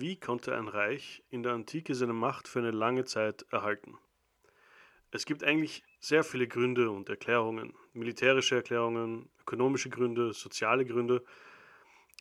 wie konnte ein Reich in der Antike seine Macht für eine lange Zeit erhalten? Es gibt eigentlich sehr viele Gründe und Erklärungen, militärische Erklärungen, ökonomische Gründe, soziale Gründe.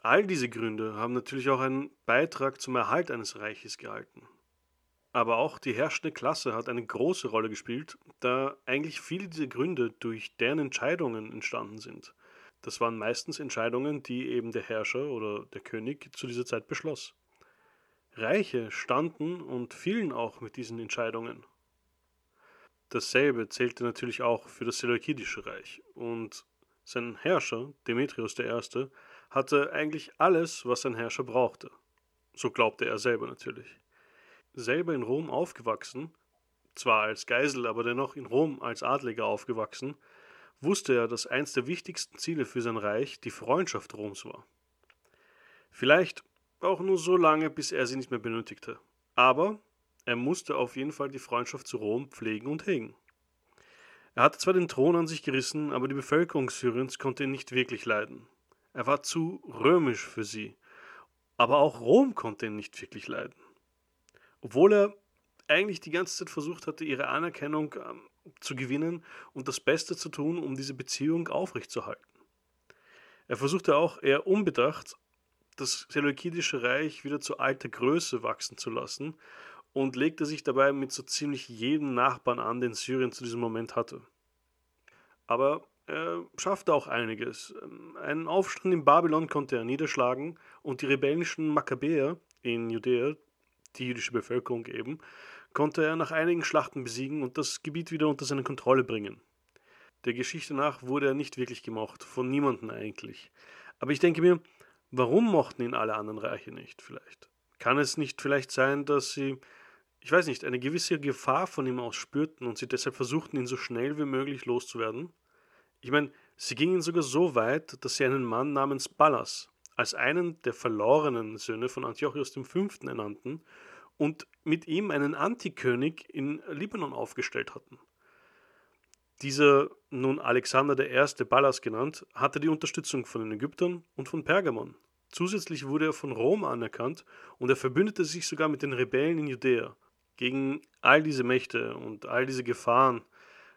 All diese Gründe haben natürlich auch einen Beitrag zum Erhalt eines Reiches gehalten. Aber auch die herrschende Klasse hat eine große Rolle gespielt, da eigentlich viele dieser Gründe durch deren Entscheidungen entstanden sind. Das waren meistens Entscheidungen, die eben der Herrscher oder der König zu dieser Zeit beschloss. Reiche standen und fielen auch mit diesen Entscheidungen. Dasselbe zählte natürlich auch für das Seleukidische Reich und sein Herrscher, Demetrius I., hatte eigentlich alles, was ein Herrscher brauchte. So glaubte er selber natürlich. Selber in Rom aufgewachsen, zwar als Geisel, aber dennoch in Rom als Adliger aufgewachsen, wusste er, dass eins der wichtigsten Ziele für sein Reich die Freundschaft Roms war. Vielleicht auch nur so lange, bis er sie nicht mehr benötigte. Aber er musste auf jeden Fall die Freundschaft zu Rom pflegen und hegen. Er hatte zwar den Thron an sich gerissen, aber die Bevölkerung Syriens konnte ihn nicht wirklich leiden. Er war zu römisch für sie, aber auch Rom konnte ihn nicht wirklich leiden. Obwohl er eigentlich die ganze Zeit versucht hatte, ihre Anerkennung ähm, zu gewinnen und das Beste zu tun, um diese Beziehung aufrechtzuerhalten. Er versuchte auch eher unbedacht, das Seleukidische Reich wieder zu alter Größe wachsen zu lassen und legte sich dabei mit so ziemlich jedem Nachbarn an, den Syrien zu diesem Moment hatte. Aber er schaffte auch einiges. Einen Aufstand in Babylon konnte er niederschlagen und die rebellischen Makkabäer in Judäa, die jüdische Bevölkerung eben, konnte er nach einigen Schlachten besiegen und das Gebiet wieder unter seine Kontrolle bringen. Der Geschichte nach wurde er nicht wirklich gemocht, von niemandem eigentlich. Aber ich denke mir, warum mochten ihn alle anderen Reiche nicht vielleicht? Kann es nicht vielleicht sein, dass sie ich weiß nicht, eine gewisse Gefahr von ihm aus spürten und sie deshalb versuchten, ihn so schnell wie möglich loszuwerden? Ich meine, sie gingen sogar so weit, dass sie einen Mann namens Pallas als einen der verlorenen Söhne von Antiochus V. ernannten und mit ihm einen Antikönig in Libanon aufgestellt hatten. Dieser, nun Alexander I. Pallas genannt, hatte die Unterstützung von den Ägyptern und von Pergamon. Zusätzlich wurde er von Rom anerkannt und er verbündete sich sogar mit den Rebellen in Judäa gegen all diese Mächte und all diese Gefahren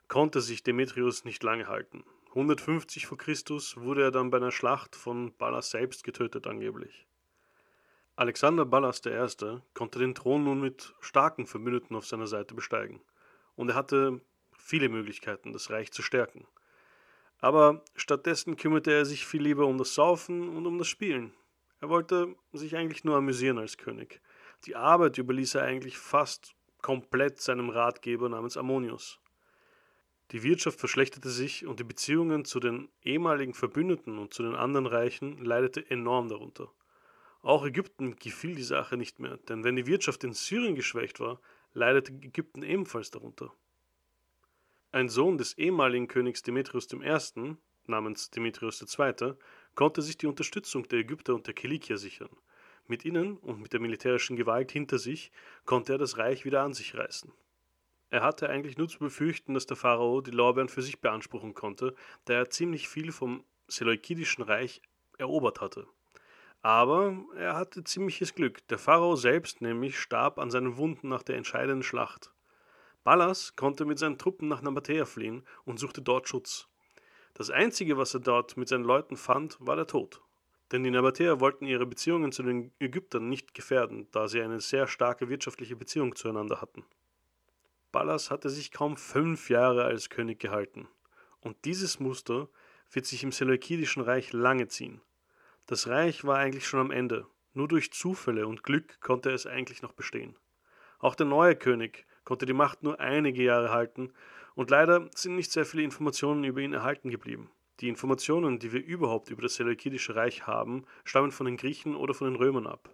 konnte sich Demetrius nicht lange halten. 150 vor Christus wurde er dann bei einer Schlacht von Ballas selbst getötet angeblich. Alexander Ballas I. konnte den Thron nun mit starken Verbündeten auf seiner Seite besteigen und er hatte viele Möglichkeiten, das Reich zu stärken. Aber stattdessen kümmerte er sich viel lieber um das Saufen und um das Spielen. Er wollte sich eigentlich nur amüsieren als König die Arbeit überließ er eigentlich fast komplett seinem Ratgeber namens Ammonius. Die Wirtschaft verschlechterte sich und die Beziehungen zu den ehemaligen Verbündeten und zu den anderen Reichen leidete enorm darunter. Auch Ägypten gefiel die Sache nicht mehr, denn wenn die Wirtschaft in Syrien geschwächt war, leidete Ägypten ebenfalls darunter. Ein Sohn des ehemaligen Königs Demetrius I., namens Demetrius II., konnte sich die Unterstützung der Ägypter und der Kilikier sichern – mit ihnen und mit der militärischen Gewalt hinter sich konnte er das Reich wieder an sich reißen. Er hatte eigentlich nur zu befürchten, dass der Pharao die Lorbeeren für sich beanspruchen konnte, da er ziemlich viel vom Seleukidischen Reich erobert hatte. Aber er hatte ziemliches Glück. Der Pharao selbst nämlich starb an seinen Wunden nach der entscheidenden Schlacht. Ballas konnte mit seinen Truppen nach Nabatea fliehen und suchte dort Schutz. Das Einzige, was er dort mit seinen Leuten fand, war der Tod. Denn die Nabatäer wollten ihre Beziehungen zu den Ägyptern nicht gefährden, da sie eine sehr starke wirtschaftliche Beziehung zueinander hatten. Ballas hatte sich kaum fünf Jahre als König gehalten. Und dieses Muster wird sich im Seleukidischen Reich lange ziehen. Das Reich war eigentlich schon am Ende. Nur durch Zufälle und Glück konnte es eigentlich noch bestehen. Auch der neue König konnte die Macht nur einige Jahre halten und leider sind nicht sehr viele Informationen über ihn erhalten geblieben. Die Informationen, die wir überhaupt über das Seleukidische Reich haben, stammen von den Griechen oder von den Römern ab.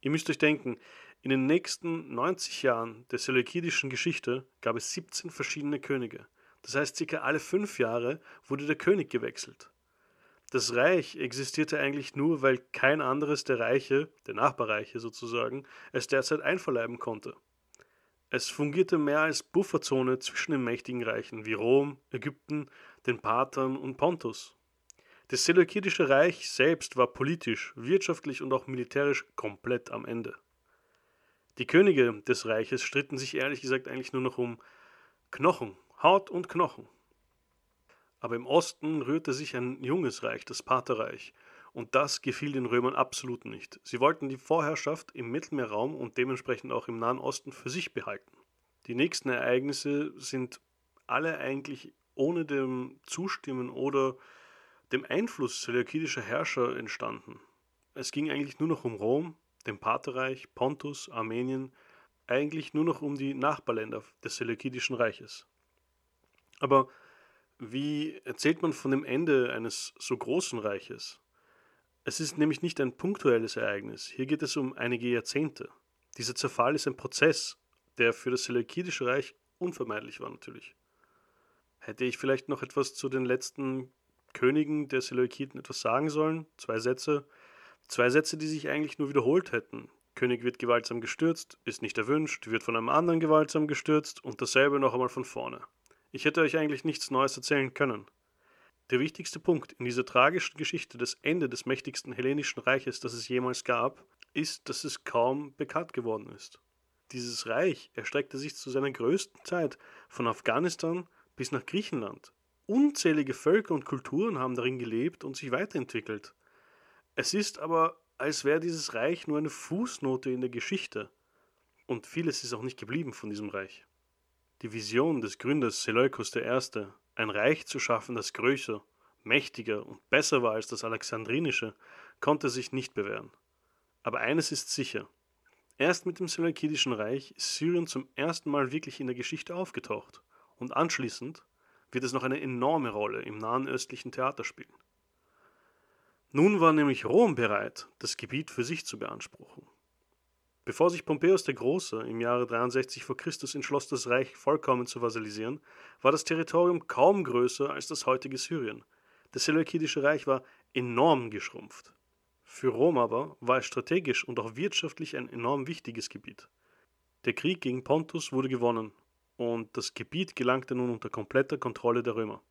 Ihr müsst euch denken, in den nächsten 90 Jahren der seleukidischen Geschichte gab es 17 verschiedene Könige. Das heißt, circa alle fünf Jahre wurde der König gewechselt. Das Reich existierte eigentlich nur, weil kein anderes der Reiche, der Nachbarreiche sozusagen, es derzeit einverleiben konnte. Es fungierte mehr als Bufferzone zwischen den mächtigen Reichen wie Rom, Ägypten, den Parthern und Pontus. Das Seleukidische Reich selbst war politisch, wirtschaftlich und auch militärisch komplett am Ende. Die Könige des Reiches stritten sich ehrlich gesagt eigentlich nur noch um Knochen, Haut und Knochen. Aber im Osten rührte sich ein junges Reich, das Partherreich, und das gefiel den Römern absolut nicht. Sie wollten die Vorherrschaft im Mittelmeerraum und dementsprechend auch im Nahen Osten für sich behalten. Die nächsten Ereignisse sind alle eigentlich ohne dem Zustimmen oder dem Einfluss seleukidischer Herrscher entstanden. Es ging eigentlich nur noch um Rom, dem Partherreich, Pontus, Armenien, eigentlich nur noch um die Nachbarländer des Seleukidischen Reiches. Aber wie erzählt man von dem Ende eines so großen Reiches? Es ist nämlich nicht ein punktuelles Ereignis, hier geht es um einige Jahrzehnte. Dieser Zerfall ist ein Prozess, der für das Seleukidische Reich unvermeidlich war natürlich. Hätte ich vielleicht noch etwas zu den letzten Königen der Seleukiden etwas sagen sollen? Zwei Sätze. Zwei Sätze, die sich eigentlich nur wiederholt hätten. König wird gewaltsam gestürzt, ist nicht erwünscht, wird von einem anderen gewaltsam gestürzt und dasselbe noch einmal von vorne. Ich hätte euch eigentlich nichts Neues erzählen können. Der wichtigste Punkt in dieser tragischen Geschichte des Ende des mächtigsten hellenischen Reiches, das es jemals gab, ist, dass es kaum bekannt geworden ist. Dieses Reich erstreckte sich zu seiner größten Zeit von Afghanistan bis nach Griechenland. Unzählige Völker und Kulturen haben darin gelebt und sich weiterentwickelt. Es ist aber, als wäre dieses Reich nur eine Fußnote in der Geschichte. Und vieles ist auch nicht geblieben von diesem Reich. Die Vision des Gründers Seleukos I., ein Reich zu schaffen, das größer, mächtiger und besser war als das alexandrinische, konnte sich nicht bewähren. Aber eines ist sicher. Erst mit dem Seleukidischen Reich ist Syrien zum ersten Mal wirklich in der Geschichte aufgetaucht und anschließend wird es noch eine enorme Rolle im nahen östlichen Theater spielen. Nun war nämlich Rom bereit, das Gebiet für sich zu beanspruchen. Bevor sich Pompeius der Große im Jahre 63 v. Chr. entschloss, das Reich vollkommen zu vasalisieren, war das Territorium kaum größer als das heutige Syrien. Das Seleukidische Reich war enorm geschrumpft. Für Rom aber war es strategisch und auch wirtschaftlich ein enorm wichtiges Gebiet. Der Krieg gegen Pontus wurde gewonnen und das Gebiet gelangte nun unter kompletter Kontrolle der Römer.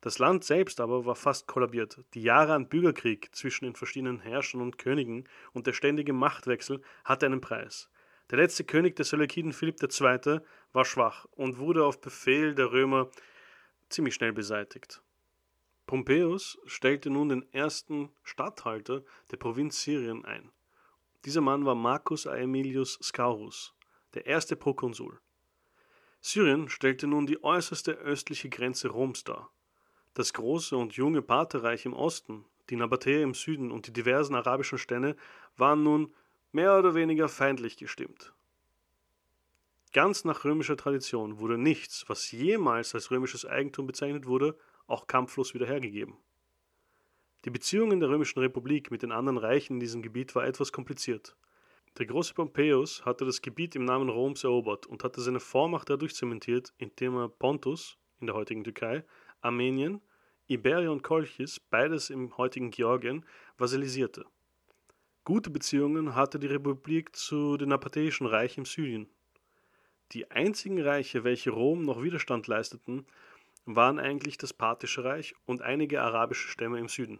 Das Land selbst aber war fast kollabiert. Die Jahre an Bürgerkrieg zwischen den verschiedenen Herrschern und Königen und der ständige Machtwechsel hatte einen Preis. Der letzte König der Seleukiden, Philipp II., war schwach und wurde auf Befehl der Römer ziemlich schnell beseitigt. Pompeius stellte nun den ersten Statthalter der Provinz Syrien ein. Dieser Mann war Marcus Aemilius Scaurus, der erste Prokonsul. Syrien stellte nun die äußerste östliche Grenze Roms dar. Das große und junge Partherreich im Osten, die Nabatäer im Süden und die diversen arabischen Stämme waren nun mehr oder weniger feindlich gestimmt. Ganz nach römischer Tradition wurde nichts, was jemals als römisches Eigentum bezeichnet wurde, auch kampflos wiederhergegeben. Die Beziehungen der Römischen Republik mit den anderen Reichen in diesem Gebiet war etwas kompliziert. Der große Pompeius hatte das Gebiet im Namen Roms erobert und hatte seine Vormacht dadurch zementiert, indem er Pontus in der heutigen Türkei, Armenien, Iberien und Kolchis, beides im heutigen Georgien, vasalisierte. Gute Beziehungen hatte die Republik zu dem Nabatäischen Reich im Süden. Die einzigen Reiche, welche Rom noch Widerstand leisteten, waren eigentlich das Parthische Reich und einige arabische Stämme im Süden.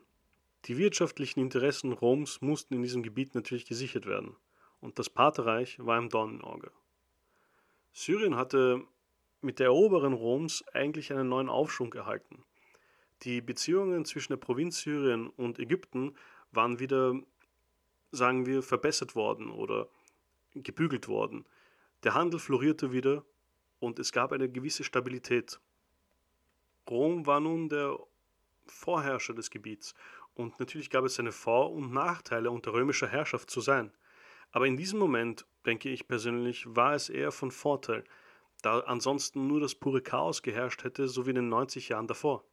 Die wirtschaftlichen Interessen Roms mussten in diesem Gebiet natürlich gesichert werden und das Partherreich war im Dornenauge. Syrien hatte mit der Eroberung Roms eigentlich einen neuen Aufschwung erhalten. Die Beziehungen zwischen der Provinz Syrien und Ägypten waren wieder, sagen wir, verbessert worden oder gebügelt worden. Der Handel florierte wieder und es gab eine gewisse Stabilität. Rom war nun der Vorherrscher des Gebiets und natürlich gab es seine Vor- und Nachteile unter römischer Herrschaft zu sein. Aber in diesem Moment, denke ich persönlich, war es eher von Vorteil, da ansonsten nur das pure Chaos geherrscht hätte, so wie in den 90 Jahren davor.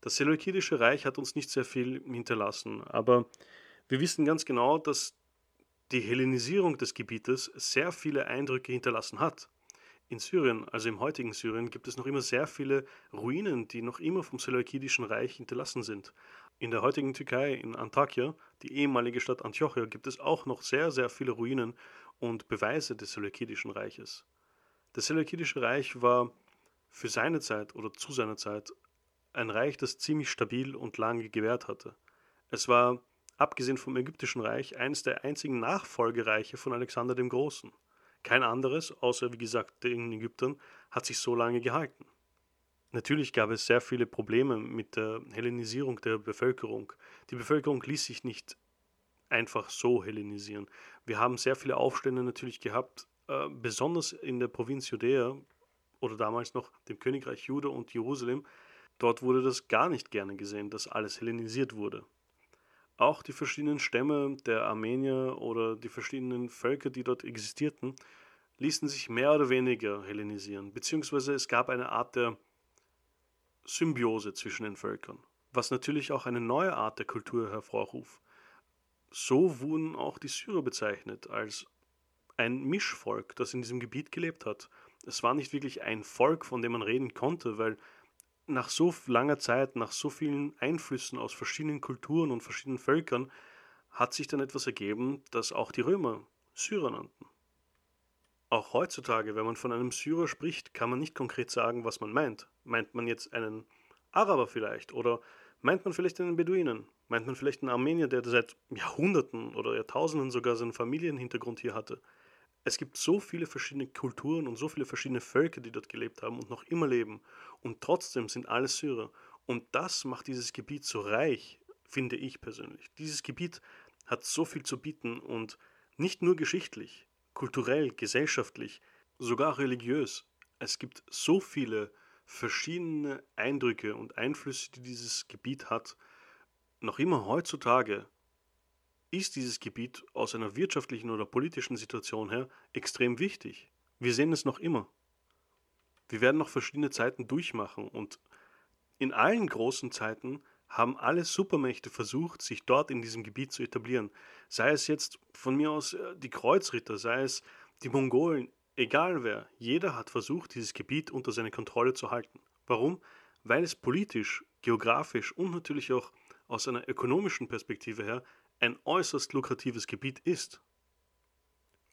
Das Seleukidische Reich hat uns nicht sehr viel hinterlassen, aber wir wissen ganz genau, dass die Hellenisierung des Gebietes sehr viele Eindrücke hinterlassen hat. In Syrien, also im heutigen Syrien, gibt es noch immer sehr viele Ruinen, die noch immer vom Seleukidischen Reich hinterlassen sind. In der heutigen Türkei, in Antakya, die ehemalige Stadt Antiochia, gibt es auch noch sehr, sehr viele Ruinen und Beweise des Seleukidischen Reiches. Das Seleukidische Reich war für seine Zeit oder zu seiner Zeit ein Reich, das ziemlich stabil und lange gewährt hatte. Es war, abgesehen vom ägyptischen Reich, eines der einzigen Nachfolgereiche von Alexander dem Großen. Kein anderes, außer wie gesagt den Ägyptern, hat sich so lange gehalten. Natürlich gab es sehr viele Probleme mit der Hellenisierung der Bevölkerung. Die Bevölkerung ließ sich nicht einfach so hellenisieren. Wir haben sehr viele Aufstände natürlich gehabt, äh, besonders in der Provinz Judäa oder damals noch dem Königreich Juda und Jerusalem. Dort wurde das gar nicht gerne gesehen, dass alles hellenisiert wurde. Auch die verschiedenen Stämme der Armenier oder die verschiedenen Völker, die dort existierten, ließen sich mehr oder weniger hellenisieren, beziehungsweise es gab eine Art der Symbiose zwischen den Völkern, was natürlich auch eine neue Art der Kultur hervorruft. So wurden auch die Syrer bezeichnet als ein Mischvolk, das in diesem Gebiet gelebt hat. Es war nicht wirklich ein Volk, von dem man reden konnte, weil nach so langer Zeit, nach so vielen Einflüssen aus verschiedenen Kulturen und verschiedenen Völkern, hat sich dann etwas ergeben, das auch die Römer Syrer nannten. Auch heutzutage, wenn man von einem Syrer spricht, kann man nicht konkret sagen, was man meint. Meint man jetzt einen Araber vielleicht? Oder meint man vielleicht einen Beduinen? Meint man vielleicht einen Armenier, der seit Jahrhunderten oder Jahrtausenden sogar seinen Familienhintergrund hier hatte? Es gibt so viele verschiedene Kulturen und so viele verschiedene Völker, die dort gelebt haben und noch immer leben. Und trotzdem sind alle Syrer. Und das macht dieses Gebiet so reich, finde ich persönlich. Dieses Gebiet hat so viel zu bieten und nicht nur geschichtlich kulturell, gesellschaftlich, sogar religiös. Es gibt so viele verschiedene Eindrücke und Einflüsse, die dieses Gebiet hat. Noch immer heutzutage ist dieses Gebiet aus einer wirtschaftlichen oder politischen Situation her extrem wichtig. Wir sehen es noch immer. Wir werden noch verschiedene Zeiten durchmachen und in allen großen Zeiten haben alle Supermächte versucht, sich dort in diesem Gebiet zu etablieren. Sei es jetzt von mir aus äh, die Kreuzritter, sei es die Mongolen, egal wer, jeder hat versucht, dieses Gebiet unter seine Kontrolle zu halten. Warum? Weil es politisch, geografisch und natürlich auch aus einer ökonomischen Perspektive her ein äußerst lukratives Gebiet ist.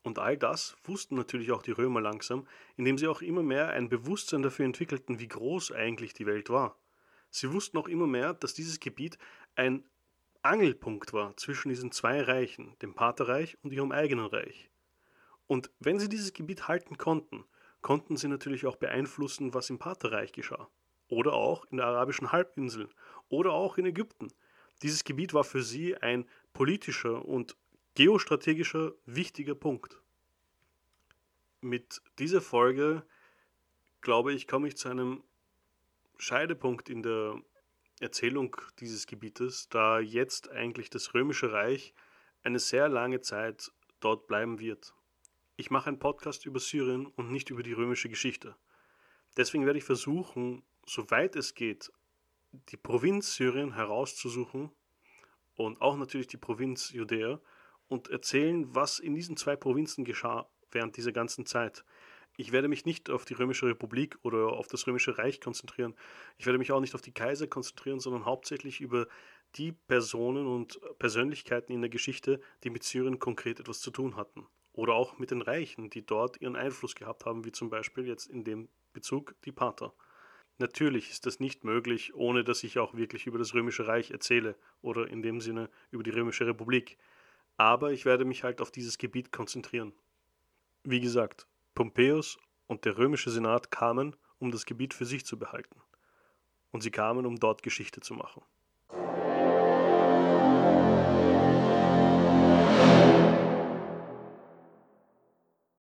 Und all das wussten natürlich auch die Römer langsam, indem sie auch immer mehr ein Bewusstsein dafür entwickelten, wie groß eigentlich die Welt war. Sie wussten auch immer mehr, dass dieses Gebiet ein Angelpunkt war zwischen diesen zwei Reichen, dem Paterreich und ihrem eigenen Reich. Und wenn sie dieses Gebiet halten konnten, konnten sie natürlich auch beeinflussen, was im Paterreich geschah. Oder auch in der arabischen Halbinsel. Oder auch in Ägypten. Dieses Gebiet war für sie ein politischer und geostrategischer wichtiger Punkt. Mit dieser Folge, glaube ich, komme ich zu einem Scheidepunkt in der Erzählung dieses Gebietes, da jetzt eigentlich das Römische Reich eine sehr lange Zeit dort bleiben wird. Ich mache einen Podcast über Syrien und nicht über die römische Geschichte. Deswegen werde ich versuchen, soweit es geht, die Provinz Syrien herauszusuchen und auch natürlich die Provinz Judäa und erzählen, was in diesen zwei Provinzen geschah während dieser ganzen Zeit. Ich werde mich nicht auf die Römische Republik oder auf das Römische Reich konzentrieren. Ich werde mich auch nicht auf die Kaiser konzentrieren, sondern hauptsächlich über die Personen und Persönlichkeiten in der Geschichte, die mit Syrien konkret etwas zu tun hatten. Oder auch mit den Reichen, die dort ihren Einfluss gehabt haben, wie zum Beispiel jetzt in dem Bezug die Pater. Natürlich ist das nicht möglich, ohne dass ich auch wirklich über das Römische Reich erzähle oder in dem Sinne über die Römische Republik. Aber ich werde mich halt auf dieses Gebiet konzentrieren. Wie gesagt, Pompeius und der römische Senat kamen, um das Gebiet für sich zu behalten. Und sie kamen, um dort Geschichte zu machen.